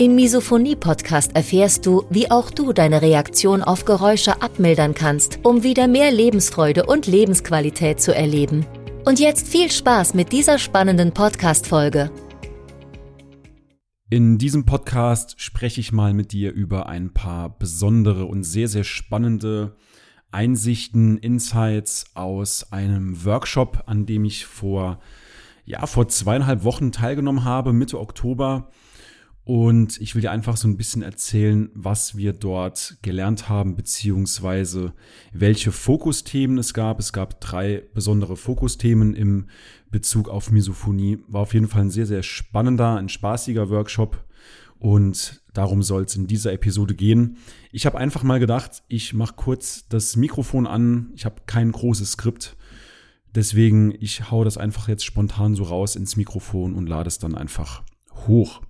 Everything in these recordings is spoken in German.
Im Misophonie-Podcast erfährst du, wie auch du deine Reaktion auf Geräusche abmildern kannst, um wieder mehr Lebensfreude und Lebensqualität zu erleben. Und jetzt viel Spaß mit dieser spannenden Podcast-Folge. In diesem Podcast spreche ich mal mit dir über ein paar besondere und sehr, sehr spannende Einsichten, Insights aus einem Workshop, an dem ich vor, ja, vor zweieinhalb Wochen teilgenommen habe, Mitte Oktober und ich will dir einfach so ein bisschen erzählen, was wir dort gelernt haben, beziehungsweise welche Fokusthemen es gab. Es gab drei besondere Fokusthemen im Bezug auf Misophonie. War auf jeden Fall ein sehr, sehr spannender, ein spaßiger Workshop. Und darum soll es in dieser Episode gehen. Ich habe einfach mal gedacht, ich mache kurz das Mikrofon an. Ich habe kein großes Skript. Deswegen, ich hau das einfach jetzt spontan so raus ins Mikrofon und lade es dann einfach hoch.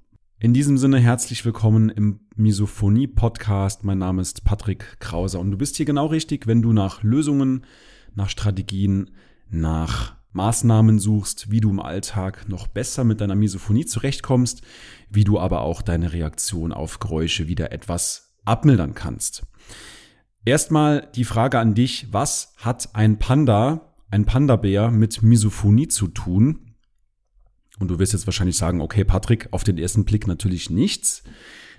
In diesem Sinne herzlich willkommen im Misophonie Podcast. Mein Name ist Patrick Krauser und du bist hier genau richtig, wenn du nach Lösungen, nach Strategien, nach Maßnahmen suchst, wie du im Alltag noch besser mit deiner Misophonie zurechtkommst, wie du aber auch deine Reaktion auf Geräusche wieder etwas abmildern kannst. Erstmal die Frage an dich, was hat ein Panda, ein Panda-Bär mit Misophonie zu tun? Und du wirst jetzt wahrscheinlich sagen, okay, Patrick, auf den ersten Blick natürlich nichts.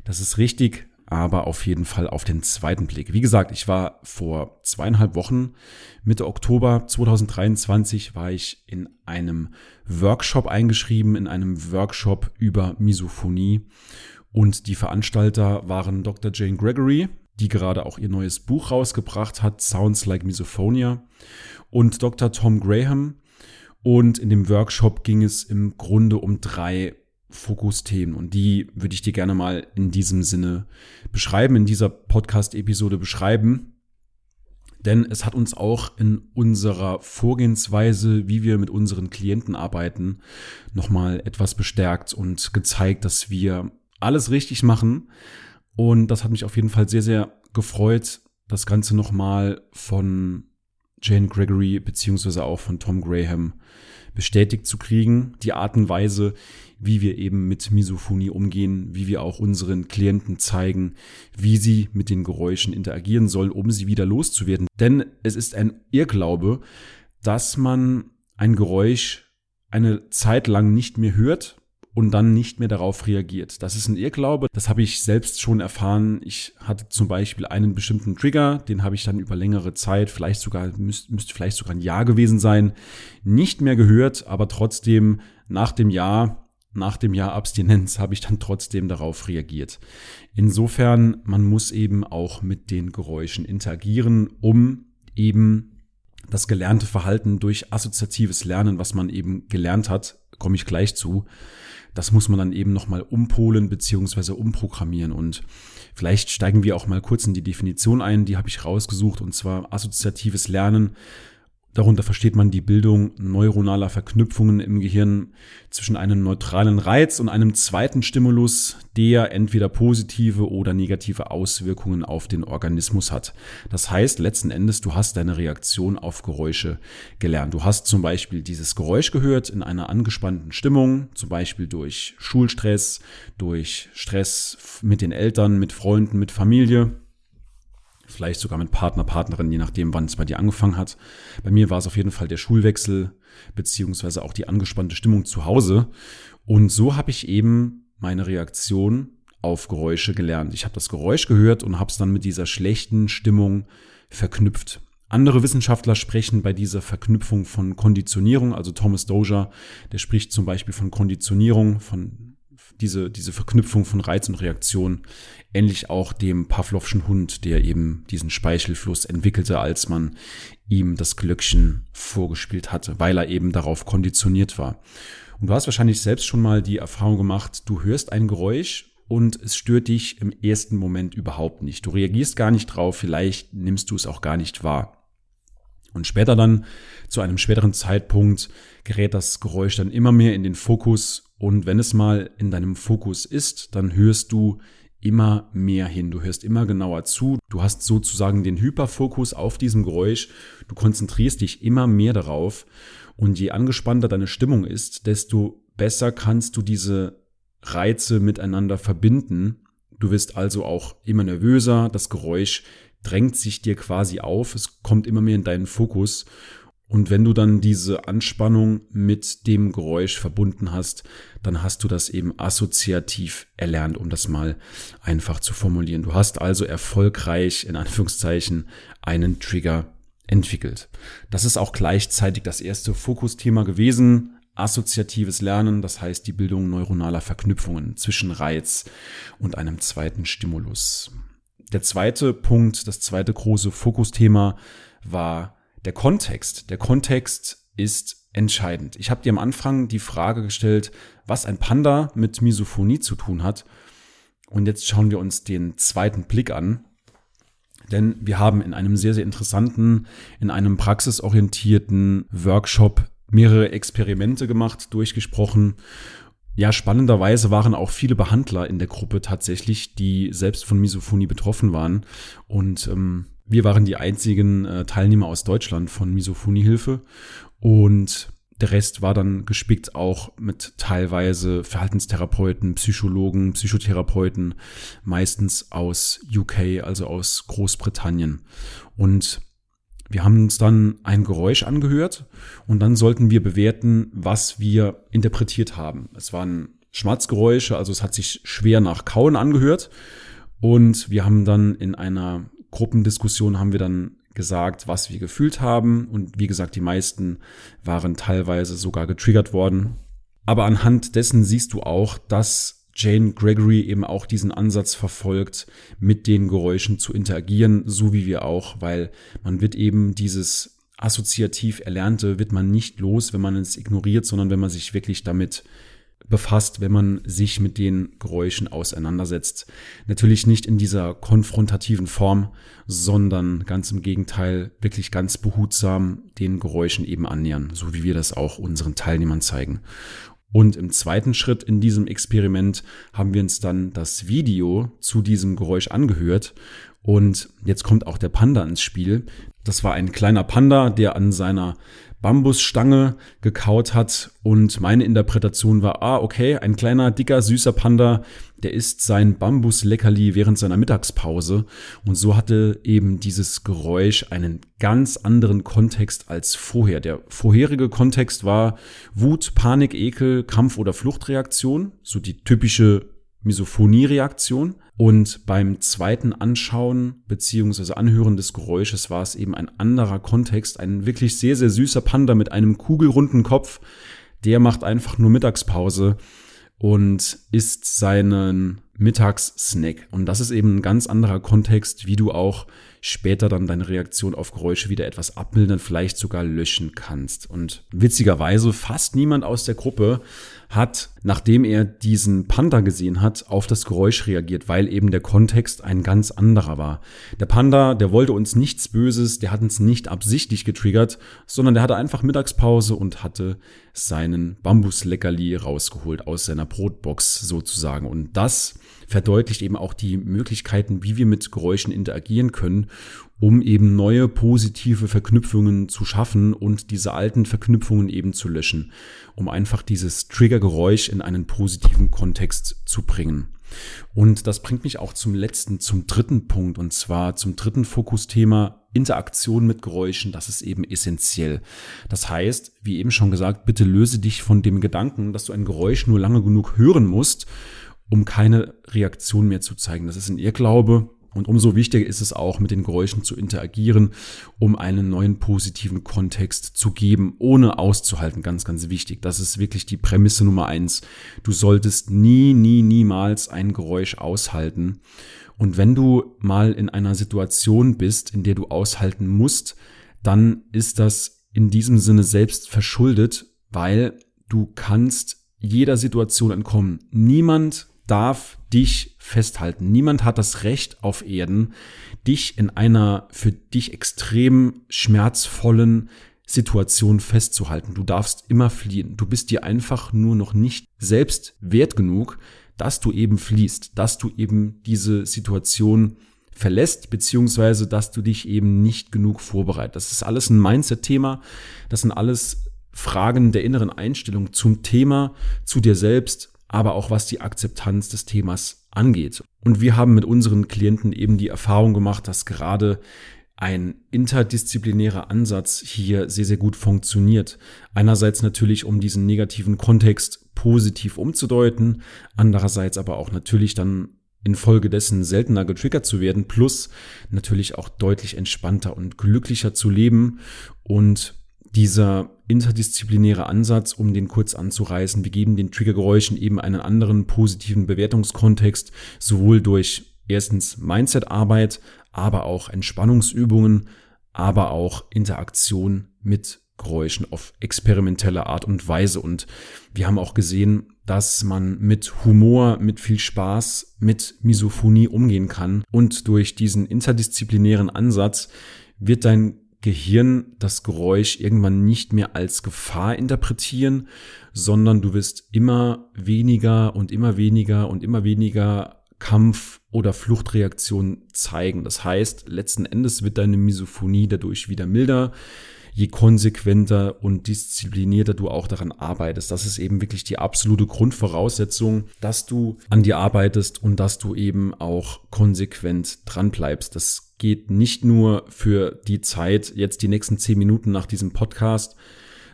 Das ist richtig, aber auf jeden Fall auf den zweiten Blick. Wie gesagt, ich war vor zweieinhalb Wochen, Mitte Oktober 2023, war ich in einem Workshop eingeschrieben, in einem Workshop über Misophonie. Und die Veranstalter waren Dr. Jane Gregory, die gerade auch ihr neues Buch rausgebracht hat, Sounds Like Misophonia, und Dr. Tom Graham, und in dem Workshop ging es im Grunde um drei Fokusthemen und die würde ich dir gerne mal in diesem Sinne beschreiben, in dieser Podcast-Episode beschreiben. Denn es hat uns auch in unserer Vorgehensweise, wie wir mit unseren Klienten arbeiten, nochmal etwas bestärkt und gezeigt, dass wir alles richtig machen. Und das hat mich auf jeden Fall sehr, sehr gefreut, das Ganze nochmal von Jane Gregory beziehungsweise auch von Tom Graham bestätigt zu kriegen. Die Art und Weise, wie wir eben mit Misophonie umgehen, wie wir auch unseren Klienten zeigen, wie sie mit den Geräuschen interagieren sollen, um sie wieder loszuwerden. Denn es ist ein Irrglaube, dass man ein Geräusch eine Zeit lang nicht mehr hört und dann nicht mehr darauf reagiert. Das ist ein Irrglaube. Das habe ich selbst schon erfahren. Ich hatte zum Beispiel einen bestimmten Trigger, den habe ich dann über längere Zeit, vielleicht sogar, müsste, müsste vielleicht sogar ein Jahr gewesen sein, nicht mehr gehört, aber trotzdem nach dem Jahr, nach dem Jahr Abstinenz habe ich dann trotzdem darauf reagiert. Insofern, man muss eben auch mit den Geräuschen interagieren, um eben das gelernte Verhalten durch assoziatives Lernen, was man eben gelernt hat, komme ich gleich zu, das muss man dann eben nochmal umpolen beziehungsweise umprogrammieren. Und vielleicht steigen wir auch mal kurz in die Definition ein, die habe ich rausgesucht, und zwar assoziatives Lernen Darunter versteht man die Bildung neuronaler Verknüpfungen im Gehirn zwischen einem neutralen Reiz und einem zweiten Stimulus, der entweder positive oder negative Auswirkungen auf den Organismus hat. Das heißt, letzten Endes, du hast deine Reaktion auf Geräusche gelernt. Du hast zum Beispiel dieses Geräusch gehört in einer angespannten Stimmung, zum Beispiel durch Schulstress, durch Stress mit den Eltern, mit Freunden, mit Familie vielleicht sogar mit Partner, Partnerin, je nachdem, wann es bei dir angefangen hat. Bei mir war es auf jeden Fall der Schulwechsel, beziehungsweise auch die angespannte Stimmung zu Hause. Und so habe ich eben meine Reaktion auf Geräusche gelernt. Ich habe das Geräusch gehört und habe es dann mit dieser schlechten Stimmung verknüpft. Andere Wissenschaftler sprechen bei dieser Verknüpfung von Konditionierung, also Thomas Dozier, der spricht zum Beispiel von Konditionierung, von diese, diese Verknüpfung von Reiz und Reaktion, ähnlich auch dem Pavlovschen Hund, der eben diesen Speichelfluss entwickelte, als man ihm das Glöckchen vorgespielt hatte, weil er eben darauf konditioniert war. Und du hast wahrscheinlich selbst schon mal die Erfahrung gemacht, du hörst ein Geräusch und es stört dich im ersten Moment überhaupt nicht. Du reagierst gar nicht drauf, vielleicht nimmst du es auch gar nicht wahr. Und später dann, zu einem späteren Zeitpunkt, gerät das Geräusch dann immer mehr in den Fokus und wenn es mal in deinem Fokus ist, dann hörst du immer mehr hin. Du hörst immer genauer zu. Du hast sozusagen den Hyperfokus auf diesem Geräusch. Du konzentrierst dich immer mehr darauf. Und je angespannter deine Stimmung ist, desto besser kannst du diese Reize miteinander verbinden. Du wirst also auch immer nervöser, das Geräusch drängt sich dir quasi auf, es kommt immer mehr in deinen Fokus. Und wenn du dann diese Anspannung mit dem Geräusch verbunden hast, dann hast du das eben assoziativ erlernt, um das mal einfach zu formulieren. Du hast also erfolgreich in Anführungszeichen einen Trigger entwickelt. Das ist auch gleichzeitig das erste Fokusthema gewesen assoziatives Lernen, das heißt die Bildung neuronaler Verknüpfungen zwischen Reiz und einem zweiten Stimulus. Der zweite Punkt, das zweite große Fokusthema war der Kontext. Der Kontext ist entscheidend. Ich habe dir am Anfang die Frage gestellt, was ein Panda mit Misophonie zu tun hat. Und jetzt schauen wir uns den zweiten Blick an. Denn wir haben in einem sehr, sehr interessanten, in einem praxisorientierten Workshop mehrere Experimente gemacht, durchgesprochen. Ja, spannenderweise waren auch viele Behandler in der Gruppe tatsächlich, die selbst von Misophonie betroffen waren. Und ähm, wir waren die einzigen äh, Teilnehmer aus Deutschland von Misophoniehilfe. Und der Rest war dann gespickt auch mit teilweise Verhaltenstherapeuten, Psychologen, Psychotherapeuten, meistens aus UK, also aus Großbritannien. Und wir haben uns dann ein Geräusch angehört und dann sollten wir bewerten, was wir interpretiert haben. Es waren Schmatzgeräusche, also es hat sich schwer nach Kauen angehört. Und wir haben dann in einer Gruppendiskussion haben wir dann gesagt, was wir gefühlt haben. Und wie gesagt, die meisten waren teilweise sogar getriggert worden. Aber anhand dessen siehst du auch, dass Jane Gregory eben auch diesen Ansatz verfolgt, mit den Geräuschen zu interagieren, so wie wir auch, weil man wird eben dieses assoziativ Erlernte wird man nicht los, wenn man es ignoriert, sondern wenn man sich wirklich damit befasst, wenn man sich mit den Geräuschen auseinandersetzt. Natürlich nicht in dieser konfrontativen Form, sondern ganz im Gegenteil, wirklich ganz behutsam den Geräuschen eben annähern, so wie wir das auch unseren Teilnehmern zeigen. Und im zweiten Schritt in diesem Experiment haben wir uns dann das Video zu diesem Geräusch angehört. Und jetzt kommt auch der Panda ins Spiel. Das war ein kleiner Panda, der an seiner Bambusstange gekaut hat und meine Interpretation war, ah, okay, ein kleiner, dicker, süßer Panda, der isst sein Bambusleckerli während seiner Mittagspause und so hatte eben dieses Geräusch einen ganz anderen Kontext als vorher. Der vorherige Kontext war Wut, Panik, Ekel, Kampf oder Fluchtreaktion, so die typische Misophonie-Reaktion. Und beim zweiten Anschauen beziehungsweise Anhören des Geräusches war es eben ein anderer Kontext, ein wirklich sehr, sehr süßer Panda mit einem kugelrunden Kopf. Der macht einfach nur Mittagspause und isst seinen Mittagssnack. Und das ist eben ein ganz anderer Kontext, wie du auch später dann deine Reaktion auf Geräusche wieder etwas abmildern, vielleicht sogar löschen kannst. Und witzigerweise fast niemand aus der Gruppe hat, nachdem er diesen Panda gesehen hat, auf das Geräusch reagiert, weil eben der Kontext ein ganz anderer war. Der Panda, der wollte uns nichts Böses, der hat uns nicht absichtlich getriggert, sondern der hatte einfach Mittagspause und hatte seinen Bambusleckerli rausgeholt aus seiner Brotbox sozusagen. Und das verdeutlicht eben auch die Möglichkeiten, wie wir mit Geräuschen interagieren können, um eben neue positive Verknüpfungen zu schaffen und diese alten Verknüpfungen eben zu löschen, um einfach dieses Triggergeräusch in einen positiven Kontext zu bringen. Und das bringt mich auch zum letzten, zum dritten Punkt, und zwar zum dritten Fokusthema Interaktion mit Geräuschen. Das ist eben essentiell. Das heißt, wie eben schon gesagt, bitte löse dich von dem Gedanken, dass du ein Geräusch nur lange genug hören musst, um keine Reaktion mehr zu zeigen. Das ist ein Irrglaube. Und umso wichtiger ist es auch, mit den Geräuschen zu interagieren, um einen neuen positiven Kontext zu geben, ohne auszuhalten. Ganz, ganz wichtig. Das ist wirklich die Prämisse Nummer eins. Du solltest nie, nie, niemals ein Geräusch aushalten. Und wenn du mal in einer Situation bist, in der du aushalten musst, dann ist das in diesem Sinne selbst verschuldet, weil du kannst jeder Situation entkommen. Niemand darf dich festhalten. Niemand hat das Recht auf Erden, dich in einer für dich extrem schmerzvollen Situation festzuhalten. Du darfst immer fliehen. Du bist dir einfach nur noch nicht selbst wert genug, dass du eben fließt, dass du eben diese Situation verlässt, beziehungsweise dass du dich eben nicht genug vorbereitest. Das ist alles ein Mindset-Thema. Das sind alles Fragen der inneren Einstellung zum Thema, zu dir selbst, aber auch was die Akzeptanz des Themas angeht. Und wir haben mit unseren Klienten eben die Erfahrung gemacht, dass gerade ein interdisziplinärer Ansatz hier sehr, sehr gut funktioniert. Einerseits natürlich, um diesen negativen Kontext positiv umzudeuten, andererseits aber auch natürlich dann infolgedessen seltener getriggert zu werden, plus natürlich auch deutlich entspannter und glücklicher zu leben. Und dieser interdisziplinäre Ansatz, um den kurz anzureißen, wir geben den Triggergeräuschen eben einen anderen positiven Bewertungskontext, sowohl durch erstens Mindset-Arbeit, aber auch Entspannungsübungen, aber auch Interaktion mit Geräuschen auf experimentelle Art und Weise. Und wir haben auch gesehen, dass man mit Humor, mit viel Spaß, mit Misophonie umgehen kann. Und durch diesen interdisziplinären Ansatz wird dein Gehirn das Geräusch irgendwann nicht mehr als Gefahr interpretieren, sondern du wirst immer weniger und immer weniger und immer weniger Kampf- oder Fluchtreaktion zeigen. Das heißt, letzten Endes wird deine Misophonie dadurch wieder milder, je konsequenter und disziplinierter du auch daran arbeitest. Das ist eben wirklich die absolute Grundvoraussetzung, dass du an dir arbeitest und dass du eben auch konsequent dran bleibst. Das geht nicht nur für die Zeit, jetzt die nächsten zehn Minuten nach diesem Podcast,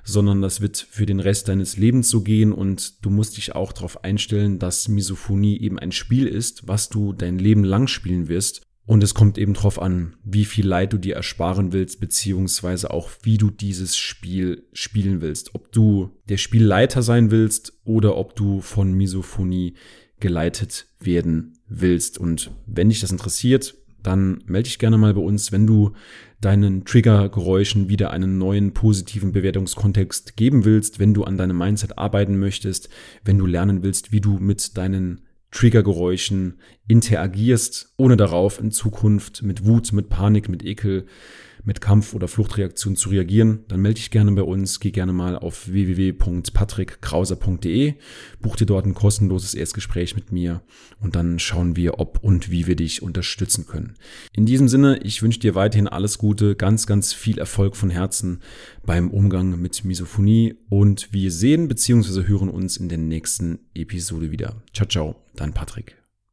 sondern das wird für den Rest deines Lebens so gehen und du musst dich auch darauf einstellen, dass Misophonie eben ein Spiel ist, was du dein Leben lang spielen wirst. Und es kommt eben darauf an, wie viel Leid du dir ersparen willst, beziehungsweise auch wie du dieses Spiel spielen willst. Ob du der Spielleiter sein willst oder ob du von Misophonie geleitet werden willst. Und wenn dich das interessiert, dann melde dich gerne mal bei uns, wenn du deinen Triggergeräuschen wieder einen neuen positiven Bewertungskontext geben willst, wenn du an deinem Mindset arbeiten möchtest, wenn du lernen willst, wie du mit deinen Triggergeräuschen interagierst, ohne darauf in Zukunft mit Wut, mit Panik, mit Ekel mit Kampf- oder Fluchtreaktion zu reagieren, dann melde dich gerne bei uns. Geh gerne mal auf www.patrickkrauser.de, buch dir dort ein kostenloses Erstgespräch mit mir und dann schauen wir, ob und wie wir dich unterstützen können. In diesem Sinne, ich wünsche dir weiterhin alles Gute, ganz, ganz viel Erfolg von Herzen beim Umgang mit Misophonie und wir sehen bzw. hören uns in der nächsten Episode wieder. Ciao, ciao, dein Patrick.